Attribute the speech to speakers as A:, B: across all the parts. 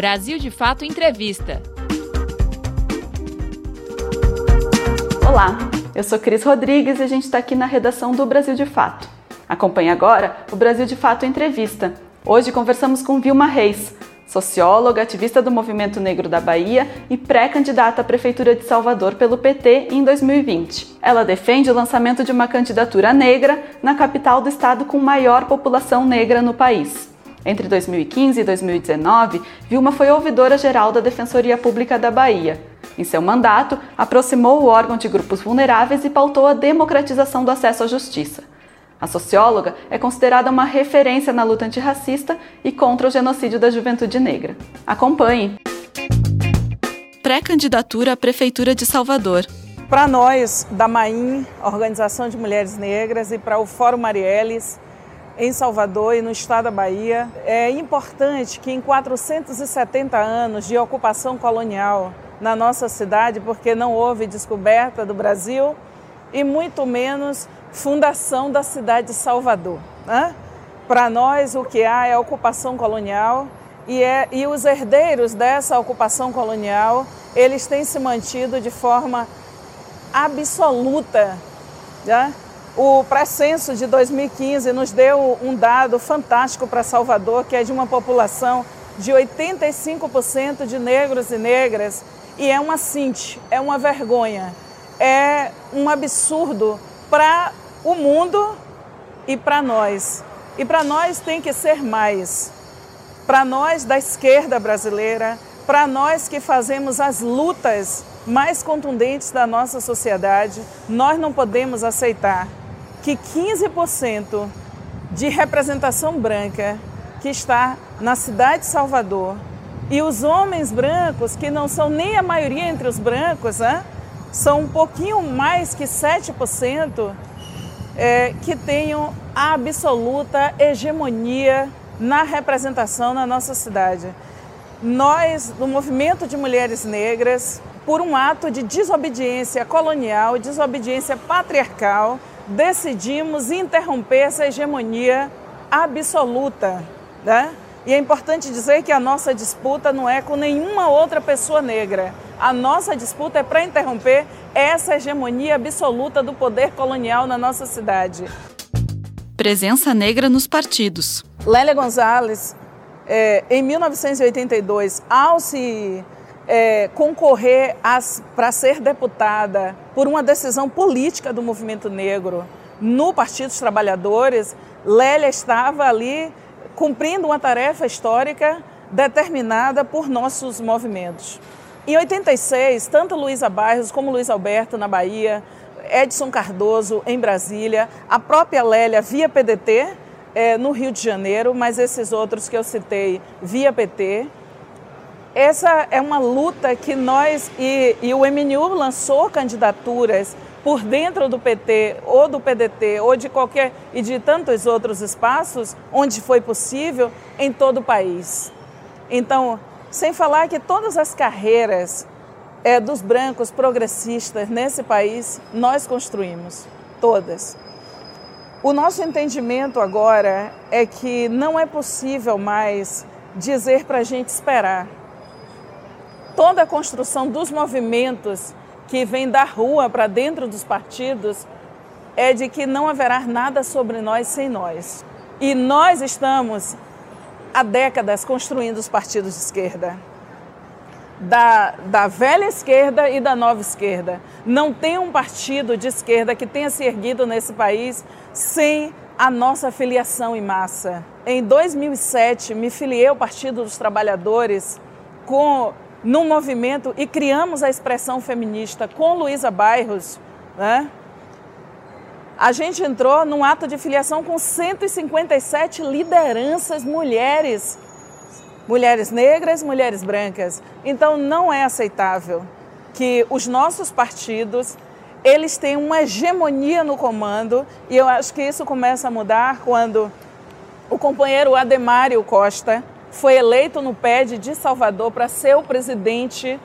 A: Brasil de Fato Entrevista.
B: Olá, eu sou Cris Rodrigues e a gente está aqui na redação do Brasil de Fato. Acompanhe agora o Brasil de Fato Entrevista. Hoje conversamos com Vilma Reis, socióloga, ativista do movimento negro da Bahia e pré-candidata à Prefeitura de Salvador pelo PT em 2020. Ela defende o lançamento de uma candidatura negra na capital do estado com maior população negra no país. Entre 2015 e 2019, Vilma foi ouvidora geral da Defensoria Pública da Bahia. Em seu mandato, aproximou o órgão de grupos vulneráveis e pautou a democratização do acesso à justiça. A socióloga é considerada uma referência na luta antirracista e contra o genocídio da juventude negra. Acompanhe. Pré-candidatura à Prefeitura de Salvador.
C: Para nós, da MAIM, Organização de Mulheres Negras, e para o Fórum Marielles, em Salvador e no estado da Bahia, é importante que em 470 anos de ocupação colonial na nossa cidade, porque não houve descoberta do Brasil e muito menos fundação da cidade de Salvador. Né? Para nós, o que há é ocupação colonial e, é, e os herdeiros dessa ocupação colonial, eles têm se mantido de forma absoluta. Né? O pré-censo de 2015 nos deu um dado fantástico para Salvador, que é de uma população de 85% de negros e negras, e é uma cinte, é uma vergonha, é um absurdo para o mundo e para nós. E para nós tem que ser mais. Para nós da esquerda brasileira, para nós que fazemos as lutas mais contundentes da nossa sociedade, nós não podemos aceitar que 15% de representação branca que está na cidade de Salvador e os homens brancos, que não são nem a maioria entre os brancos, né, são um pouquinho mais que 7%, é, que tenham a absoluta hegemonia na representação na nossa cidade. Nós, do movimento de mulheres negras, por um ato de desobediência colonial, desobediência patriarcal, decidimos interromper essa hegemonia absoluta. Né? E é importante dizer que a nossa disputa não é com nenhuma outra pessoa negra. A nossa disputa é para interromper essa hegemonia absoluta do poder colonial na nossa cidade.
B: Presença negra nos partidos.
C: Lélia Gonzalez, é, em 1982, ao se é, concorrer para ser deputada por uma decisão política do movimento negro no Partido dos Trabalhadores, Lélia estava ali cumprindo uma tarefa histórica determinada por nossos movimentos. Em 86, tanto Luísa Bairros como Luiz Alberto na Bahia, Edson Cardoso em Brasília, a própria Lélia via PDT é, no Rio de Janeiro, mas esses outros que eu citei via PT. Essa é uma luta que nós e, e o MNU lançou candidaturas por dentro do PT ou do PDT ou de qualquer e de tantos outros espaços onde foi possível em todo o país. Então, sem falar que todas as carreiras é, dos brancos progressistas nesse país nós construímos, todas. O nosso entendimento agora é que não é possível mais dizer para a gente esperar. Toda a construção dos movimentos que vem da rua para dentro dos partidos é de que não haverá nada sobre nós sem nós. E nós estamos há décadas construindo os partidos de esquerda. Da, da velha esquerda e da nova esquerda. Não tem um partido de esquerda que tenha se erguido nesse país sem a nossa filiação em massa. Em 2007, me filiei ao Partido dos Trabalhadores com, no movimento e criamos a expressão feminista com Luísa Bairros, né? A gente entrou num ato de filiação com 157 lideranças mulheres, mulheres negras, mulheres brancas. Então não é aceitável que os nossos partidos eles têm uma hegemonia no comando e eu acho que isso começa a mudar quando o companheiro Ademário Costa foi eleito no PED de Salvador para ser o presidente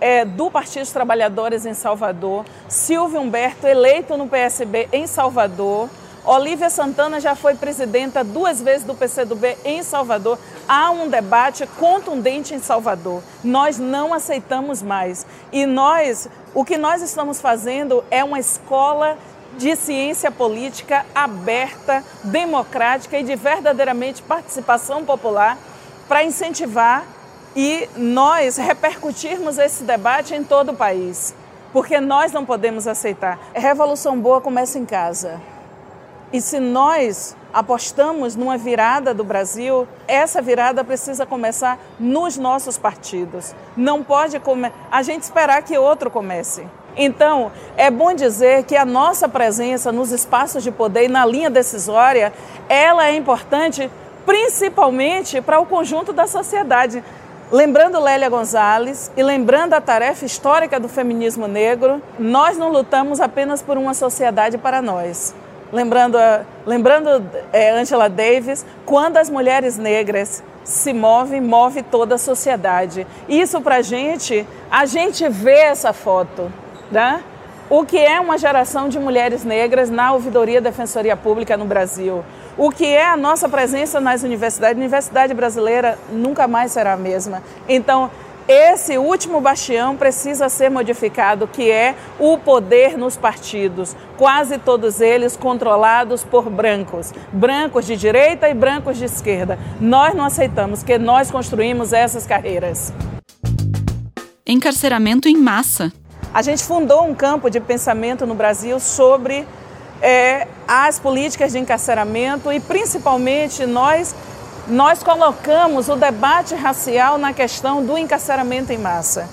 C: é, do Partido dos Trabalhadores em Salvador, Silvio Humberto eleito no PSB em Salvador, Olívia Santana já foi presidenta duas vezes do PCdoB em Salvador. Há um debate contundente em Salvador. Nós não aceitamos mais. E nós, o que nós estamos fazendo é uma escola de ciência política aberta, democrática e de verdadeiramente participação popular para incentivar e nós repercutirmos esse debate em todo o país, porque nós não podemos aceitar. A revolução boa começa em casa. E se nós apostamos numa virada do Brasil, essa virada precisa começar nos nossos partidos. Não pode a gente esperar que outro comece. Então, é bom dizer que a nossa presença nos espaços de poder e na linha decisória, ela é importante principalmente para o conjunto da sociedade. Lembrando Lélia Gonzalez e lembrando a tarefa histórica do feminismo negro, nós não lutamos apenas por uma sociedade para nós. Lembrando, lembrando é, Angela Davis, quando as mulheres negras se movem, move toda a sociedade. Isso para a gente, a gente vê essa foto, né? O que é uma geração de mulheres negras na ouvidoria Defensoria Pública no Brasil? O que é a nossa presença nas universidades? A universidade brasileira nunca mais será a mesma. Então, esse último bastião precisa ser modificado, que é o poder nos partidos, quase todos eles controlados por brancos, brancos de direita e brancos de esquerda. Nós não aceitamos que nós construímos essas carreiras.
A: Encarceramento em massa.
C: A gente fundou um campo de pensamento no Brasil sobre é, as políticas de encarceramento e principalmente nós nós colocamos o debate racial na questão do encarceramento em massa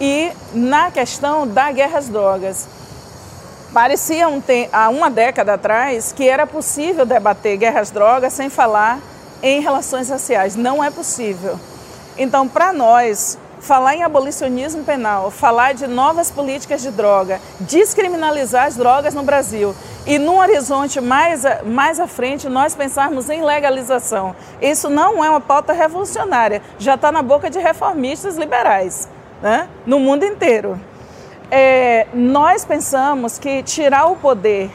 C: e na questão da guerra às drogas. Parecia um há uma década atrás que era possível debater guerra às drogas sem falar em relações raciais. Não é possível. Então, para nós, falar em abolicionismo penal, falar de novas políticas de droga, descriminalizar as drogas no Brasil e num horizonte mais, mais à frente nós pensarmos em legalização. Isso não é uma pauta revolucionária, já está na boca de reformistas liberais né? no mundo inteiro. É, nós pensamos que tirar o poder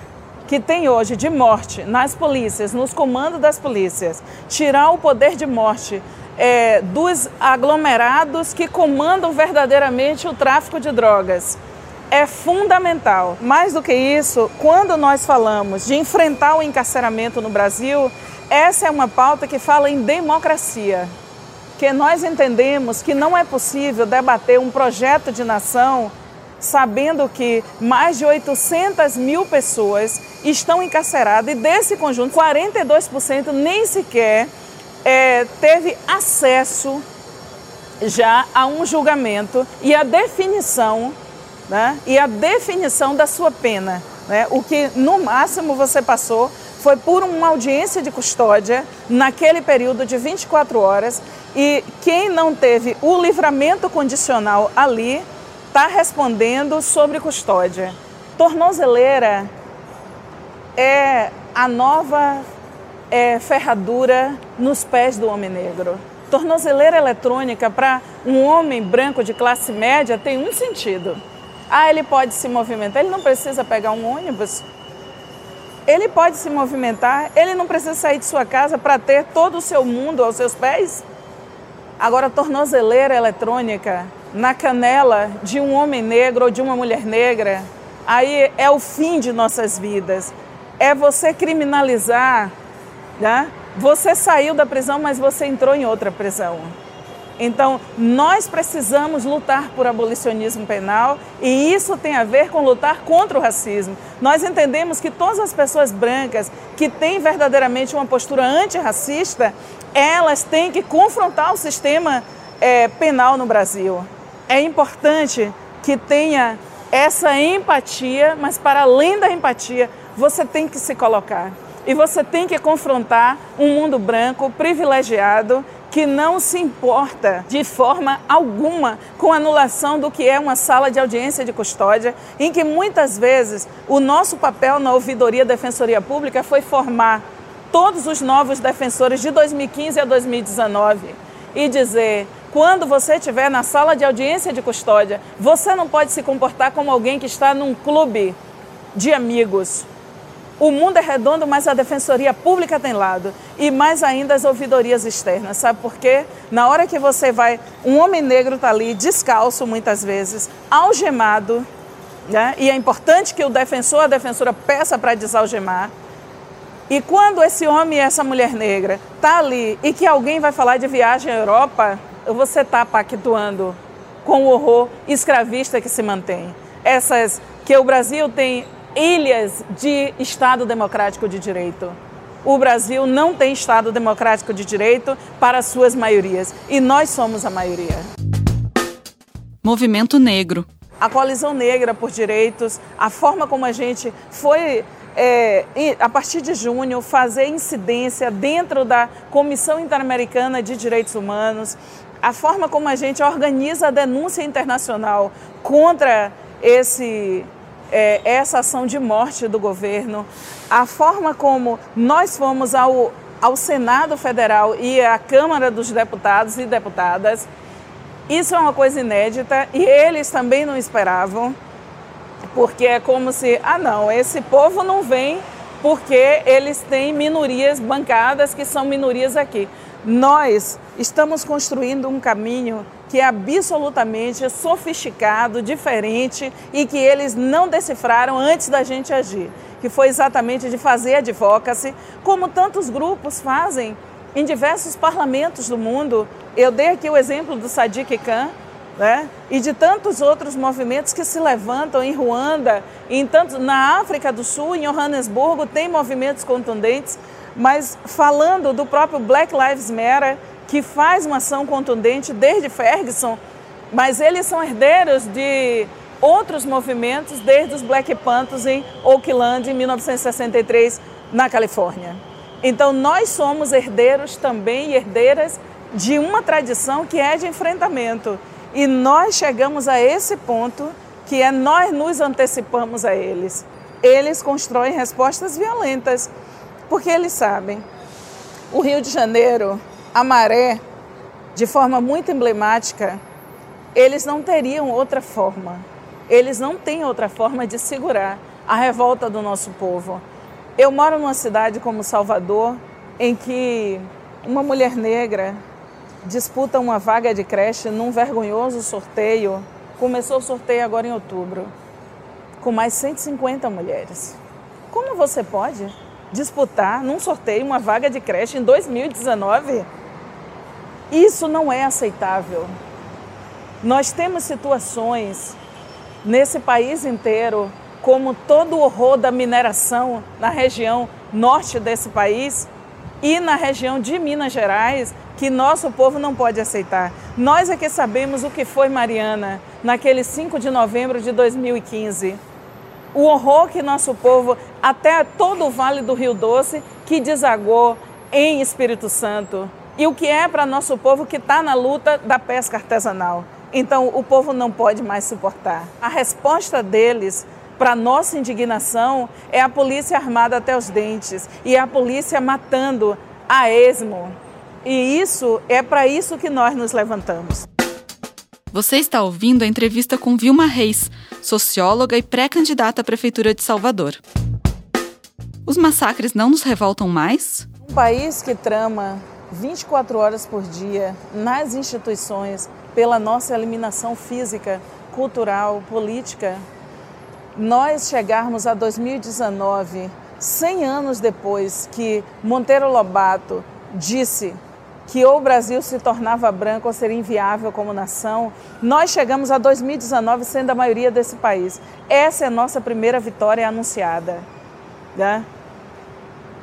C: que tem hoje de morte nas polícias, nos comandos das polícias, tirar o poder de morte é, dos aglomerados que comandam verdadeiramente o tráfico de drogas. É fundamental. Mais do que isso, quando nós falamos de enfrentar o encarceramento no Brasil, essa é uma pauta que fala em democracia. Que nós entendemos que não é possível debater um projeto de nação sabendo que mais de 800 mil pessoas estão encarceradas e desse conjunto, 42% nem sequer é, teve acesso já a um julgamento e a definição, né, e a definição da sua pena. Né, o que no máximo você passou foi por uma audiência de custódia naquele período de 24 horas e quem não teve o livramento condicional ali está respondendo sobre custódia. Tornozeleira é a nova é, ferradura nos pés do homem negro. Tornozeleira eletrônica para um homem branco de classe média tem um sentido. Ah, ele pode se movimentar, ele não precisa pegar um ônibus. Ele pode se movimentar, ele não precisa sair de sua casa para ter todo o seu mundo aos seus pés. Agora, tornozeleira eletrônica na canela de um homem negro ou de uma mulher negra, aí é o fim de nossas vidas. É você criminalizar né? Você saiu da prisão, mas você entrou em outra prisão. Então, nós precisamos lutar por abolicionismo penal e isso tem a ver com lutar contra o racismo. Nós entendemos que todas as pessoas brancas que têm verdadeiramente uma postura antirracista, elas têm que confrontar o sistema é, penal no Brasil. É importante que tenha essa empatia, mas para além da empatia, você tem que se colocar. E você tem que confrontar um mundo branco privilegiado que não se importa de forma alguma com a anulação do que é uma sala de audiência de custódia, em que muitas vezes o nosso papel na ouvidoria Defensoria Pública foi formar todos os novos defensores de 2015 a 2019 e dizer quando você estiver na sala de audiência de custódia, você não pode se comportar como alguém que está num clube de amigos. O mundo é redondo, mas a defensoria pública tem lado. E mais ainda as ouvidorias externas. Sabe por quê? Na hora que você vai, um homem negro está ali, descalço muitas vezes, algemado, né? e é importante que o defensor, a defensora peça para desalgemar. E quando esse homem e essa mulher negra está ali e que alguém vai falar de viagem à Europa, você está pactuando com o horror escravista que se mantém. Essas que o Brasil tem ilhas de Estado democrático de direito. O Brasil não tem Estado democrático de direito para suas maiorias e nós somos a maioria.
A: Movimento Negro.
C: A coalizão negra por direitos, a forma como a gente foi é, a partir de junho, fazer incidência dentro da Comissão Interamericana de Direitos Humanos, a forma como a gente organiza a denúncia internacional contra esse é, essa ação de morte do governo, a forma como nós fomos ao, ao Senado Federal e à Câmara dos Deputados e Deputadas, isso é uma coisa inédita e eles também não esperavam, porque é como se, ah não, esse povo não vem porque eles têm minorias bancadas que são minorias aqui. Nós estamos construindo um caminho que é absolutamente sofisticado, diferente e que eles não decifraram antes da gente agir, que foi exatamente de fazer advocacy, como tantos grupos fazem em diversos parlamentos do mundo. Eu dei aqui o exemplo do Sadiq Khan, né? e de tantos outros movimentos que se levantam em Ruanda, em tantos, na África do Sul, em Johannesburgo, tem movimentos contundentes, mas falando do próprio Black Lives Matter, que faz uma ação contundente desde Ferguson, mas eles são herdeiros de outros movimentos, desde os Black Panthers em Oakland, em 1963, na Califórnia. Então, nós somos herdeiros também, herdeiras de uma tradição que é de enfrentamento. E nós chegamos a esse ponto que é nós nos antecipamos a eles. Eles constroem respostas violentas, porque eles sabem. O Rio de Janeiro a maré, de forma muito emblemática, eles não teriam outra forma. Eles não têm outra forma de segurar a revolta do nosso povo. Eu moro numa cidade como Salvador, em que uma mulher negra disputa uma vaga de creche num vergonhoso sorteio. Começou o sorteio agora em outubro, com mais 150 mulheres. Como você pode disputar num sorteio uma vaga de creche em 2019? Isso não é aceitável. Nós temos situações nesse país inteiro, como todo o horror da mineração na região norte desse país e na região de Minas Gerais, que nosso povo não pode aceitar. Nós é que sabemos o que foi Mariana naquele 5 de novembro de 2015. O horror que nosso povo, até todo o Vale do Rio Doce, que desagou em Espírito Santo e o que é para nosso povo que está na luta da pesca artesanal. Então, o povo não pode mais suportar. A resposta deles para nossa indignação é a polícia armada até os dentes e a polícia matando a esmo. E isso é para isso que nós nos levantamos.
A: Você está ouvindo a entrevista com Vilma Reis, socióloga e pré-candidata à Prefeitura de Salvador. Os massacres não nos revoltam mais?
C: Um país que trama 24 horas por dia nas instituições pela nossa eliminação física, cultural, política, nós chegarmos a 2019, 100 anos depois que Monteiro Lobato disse que ou o Brasil se tornava branco ou seria inviável como nação, nós chegamos a 2019 sendo a maioria desse país. Essa é a nossa primeira vitória anunciada. Né?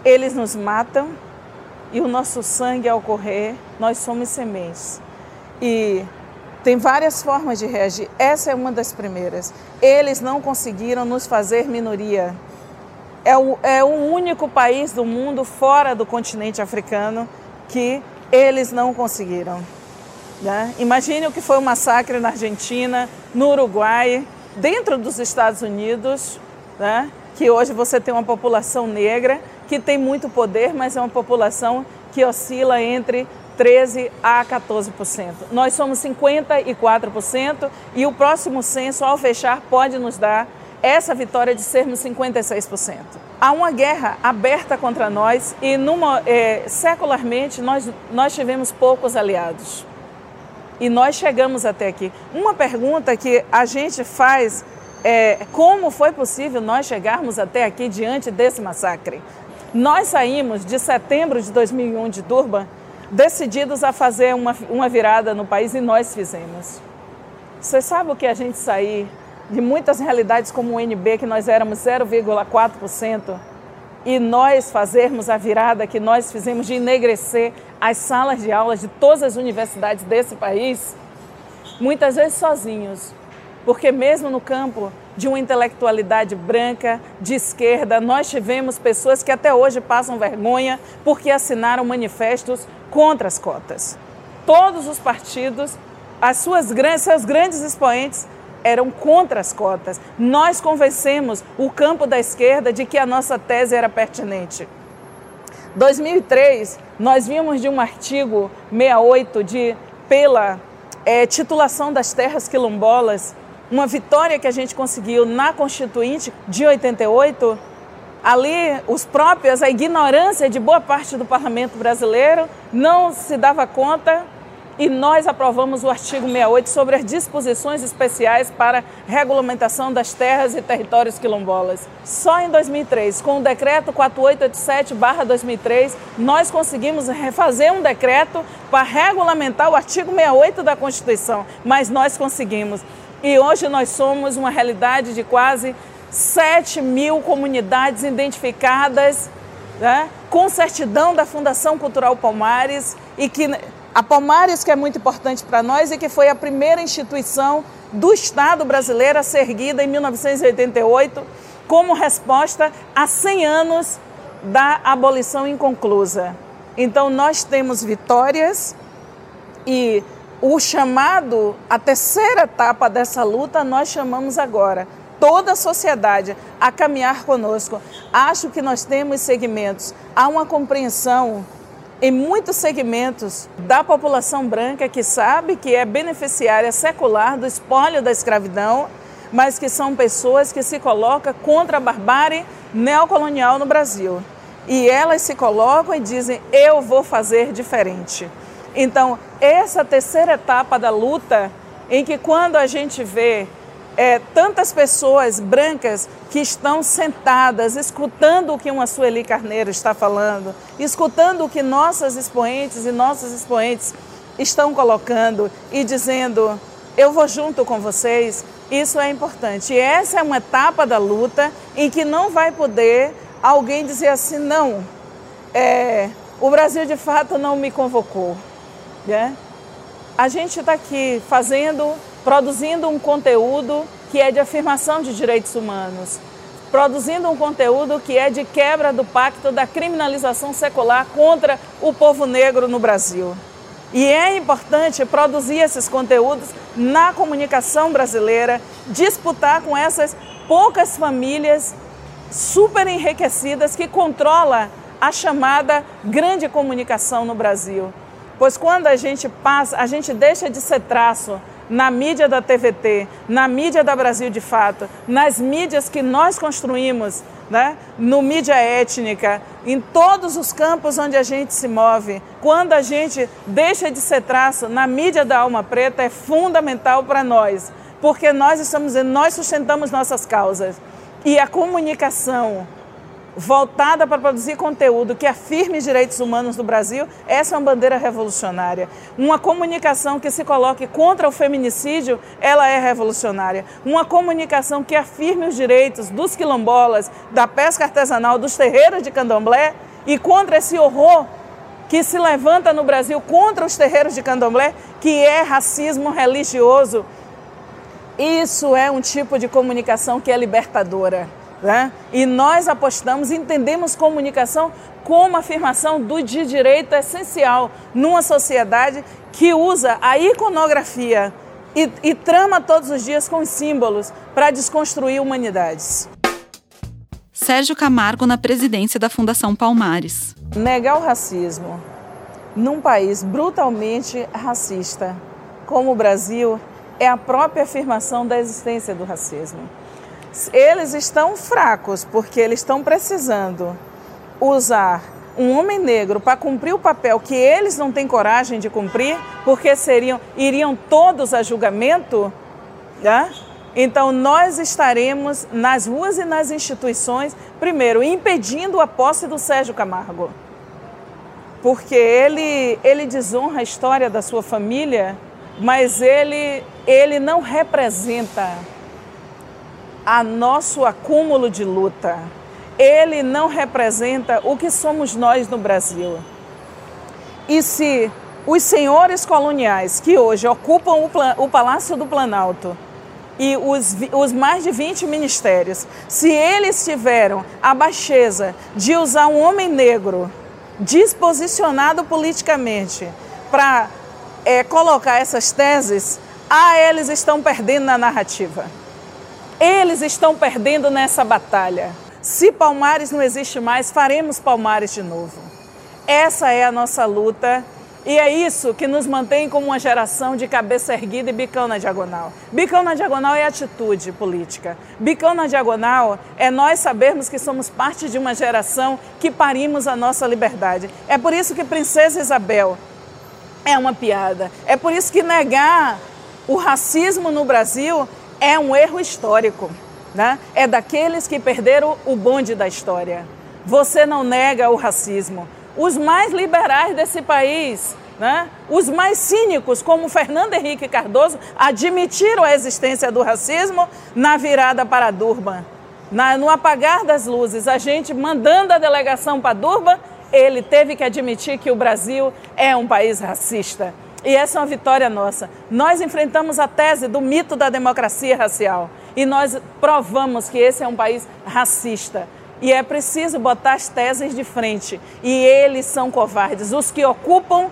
C: Eles nos matam, e o nosso sangue ao correr, nós somos sementes. E tem várias formas de reagir. Essa é uma das primeiras. Eles não conseguiram nos fazer minoria. É o, é o único país do mundo fora do continente africano que eles não conseguiram. Né? Imagine o que foi o massacre na Argentina, no Uruguai, dentro dos Estados Unidos, né? que hoje você tem uma população negra que tem muito poder, mas é uma população que oscila entre 13 a 14%. Nós somos 54% e o próximo censo, ao fechar, pode nos dar essa vitória de sermos 56%. há uma guerra aberta contra nós e numa, é, secularmente nós, nós tivemos poucos aliados. E nós chegamos até aqui. Uma pergunta que a gente faz é como foi possível nós chegarmos até aqui diante desse massacre? Nós saímos de setembro de 2001 de Durban decididos a fazer uma, uma virada no país e nós fizemos. Você sabe o que a gente sair de muitas realidades como o NB, que nós éramos 0,4%, e nós fazermos a virada que nós fizemos de enegrecer as salas de aulas de todas as universidades desse país, muitas vezes sozinhos, porque mesmo no campo de uma intelectualidade branca, de esquerda, nós tivemos pessoas que até hoje passam vergonha porque assinaram manifestos contra as cotas. Todos os partidos, as suas seus grandes expoentes eram contra as cotas. Nós convencemos o campo da esquerda de que a nossa tese era pertinente. 2003, nós vimos de um artigo 68 de pela é, titulação das terras quilombolas uma vitória que a gente conseguiu na Constituinte de 88, ali os próprios, a ignorância de boa parte do parlamento brasileiro não se dava conta e nós aprovamos o artigo 68 sobre as disposições especiais para regulamentação das terras e territórios quilombolas. Só em 2003, com o decreto 4887/2003, nós conseguimos refazer um decreto para regulamentar o artigo 68 da Constituição, mas nós conseguimos. E hoje nós somos uma realidade de quase 7 mil comunidades identificadas né, com certidão da Fundação Cultural Palmares e que a Palmares que é muito importante para nós e que foi a primeira instituição do Estado brasileiro a ser erguida em 1988 como resposta a 100 anos da abolição inconclusa. Então nós temos vitórias e o chamado, a terceira etapa dessa luta, nós chamamos agora toda a sociedade a caminhar conosco. Acho que nós temos segmentos, há uma compreensão em muitos segmentos da população branca que sabe que é beneficiária secular do espólio da escravidão, mas que são pessoas que se colocam contra a barbárie neocolonial no Brasil. E elas se colocam e dizem: eu vou fazer diferente. Então, essa terceira etapa da luta, em que quando a gente vê é, tantas pessoas brancas que estão sentadas, escutando o que uma Sueli Carneiro está falando, escutando o que nossas expoentes e nossos expoentes estão colocando e dizendo: eu vou junto com vocês, isso é importante. E essa é uma etapa da luta em que não vai poder alguém dizer assim: não, é, o Brasil de fato não me convocou. Né? A gente está aqui fazendo, produzindo um conteúdo que é de afirmação de direitos humanos, produzindo um conteúdo que é de quebra do pacto da criminalização secular contra o povo negro no Brasil. E é importante produzir esses conteúdos na comunicação brasileira, disputar com essas poucas famílias super enriquecidas que controla a chamada grande comunicação no Brasil. Pois quando a gente passa, a gente deixa de ser traço na mídia da TVT, na mídia da Brasil de Fato, nas mídias que nós construímos, né? no mídia étnica, em todos os campos onde a gente se move. Quando a gente deixa de ser traço na mídia da alma preta, é fundamental para nós, porque nós estamos nós sustentamos nossas causas. E a comunicação voltada para produzir conteúdo que afirme os direitos humanos do Brasil, essa é uma bandeira revolucionária. Uma comunicação que se coloque contra o feminicídio, ela é revolucionária. Uma comunicação que afirme os direitos dos quilombolas, da pesca artesanal, dos terreiros de candomblé e contra esse horror que se levanta no Brasil contra os terreiros de candomblé, que é racismo religioso. Isso é um tipo de comunicação que é libertadora. Né? E nós apostamos, entendemos comunicação como afirmação do de direito essencial numa sociedade que usa a iconografia e, e trama todos os dias com símbolos para desconstruir humanidades.
A: Sérgio Camargo na presidência da Fundação Palmares.
C: Negar o racismo num país brutalmente racista como o Brasil é a própria afirmação da existência do racismo. Eles estão fracos porque eles estão precisando usar um homem negro para cumprir o papel que eles não têm coragem de cumprir, porque seriam iriam todos a julgamento, né? Então nós estaremos nas ruas e nas instituições, primeiro impedindo a posse do Sérgio Camargo. Porque ele ele desonra a história da sua família, mas ele ele não representa a nosso acúmulo de luta. Ele não representa o que somos nós no Brasil. E se os senhores coloniais que hoje ocupam o, Palácio do Planalto e os, os, mais de 20 ministérios, se eles tiveram a baixeza de usar um homem negro disposicionado politicamente para é, colocar essas teses, ah, eles estão perdendo na narrativa. Eles estão perdendo nessa batalha. Se Palmares não existe mais, faremos Palmares de novo. Essa é a nossa luta e é isso que nos mantém como uma geração de cabeça erguida e bicão na diagonal. Bicão na diagonal é atitude política. Bicão na diagonal é nós sabermos que somos parte de uma geração que parimos a nossa liberdade. É por isso que Princesa Isabel é uma piada. É por isso que negar o racismo no Brasil é um erro histórico. Né? É daqueles que perderam o bonde da história. Você não nega o racismo. Os mais liberais desse país, né? os mais cínicos, como Fernando Henrique Cardoso, admitiram a existência do racismo na virada para Durban. Na, no apagar das luzes, a gente mandando a delegação para Durban, ele teve que admitir que o Brasil é um país racista. E essa é uma vitória nossa. Nós enfrentamos a tese do mito da democracia racial e nós provamos que esse é um país racista. E é preciso botar as teses de frente. E eles são covardes. Os que ocupam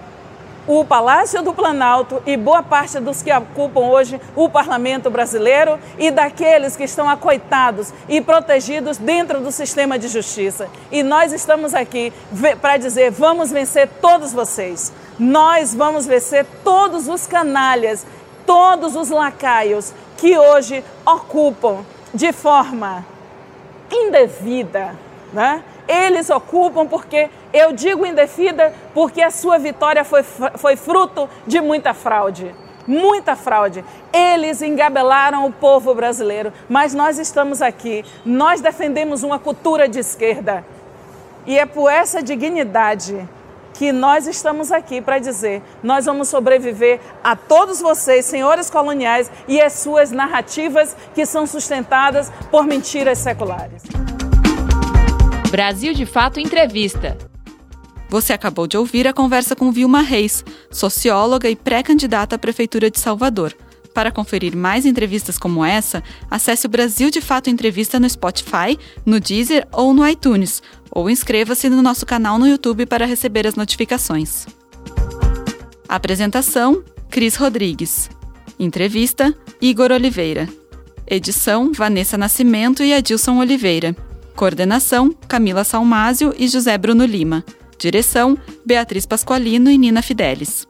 C: o Palácio do Planalto e boa parte dos que ocupam hoje o Parlamento brasileiro e daqueles que estão acoitados e protegidos dentro do sistema de justiça. E nós estamos aqui para dizer: vamos vencer todos vocês. Nós vamos vencer todos os canalhas, todos os lacaios que hoje ocupam de forma indevida, né? Eles ocupam porque, eu digo indefida, porque a sua vitória foi, foi fruto de muita fraude. Muita fraude. Eles engabelaram o povo brasileiro, mas nós estamos aqui. Nós defendemos uma cultura de esquerda. E é por essa dignidade que nós estamos aqui para dizer: nós vamos sobreviver a todos vocês, senhores coloniais, e as suas narrativas que são sustentadas por mentiras seculares.
A: Brasil de Fato Entrevista. Você acabou de ouvir a conversa com Vilma Reis, socióloga e pré-candidata à Prefeitura de Salvador. Para conferir mais entrevistas como essa, acesse o Brasil de Fato Entrevista no Spotify, no Deezer ou no iTunes, ou inscreva-se no nosso canal no YouTube para receber as notificações. Apresentação: Cris Rodrigues. Entrevista: Igor Oliveira. Edição: Vanessa Nascimento e Adilson Oliveira. Coordenação: Camila Salmásio e José Bruno Lima. Direção: Beatriz Pasqualino e Nina Fidelis.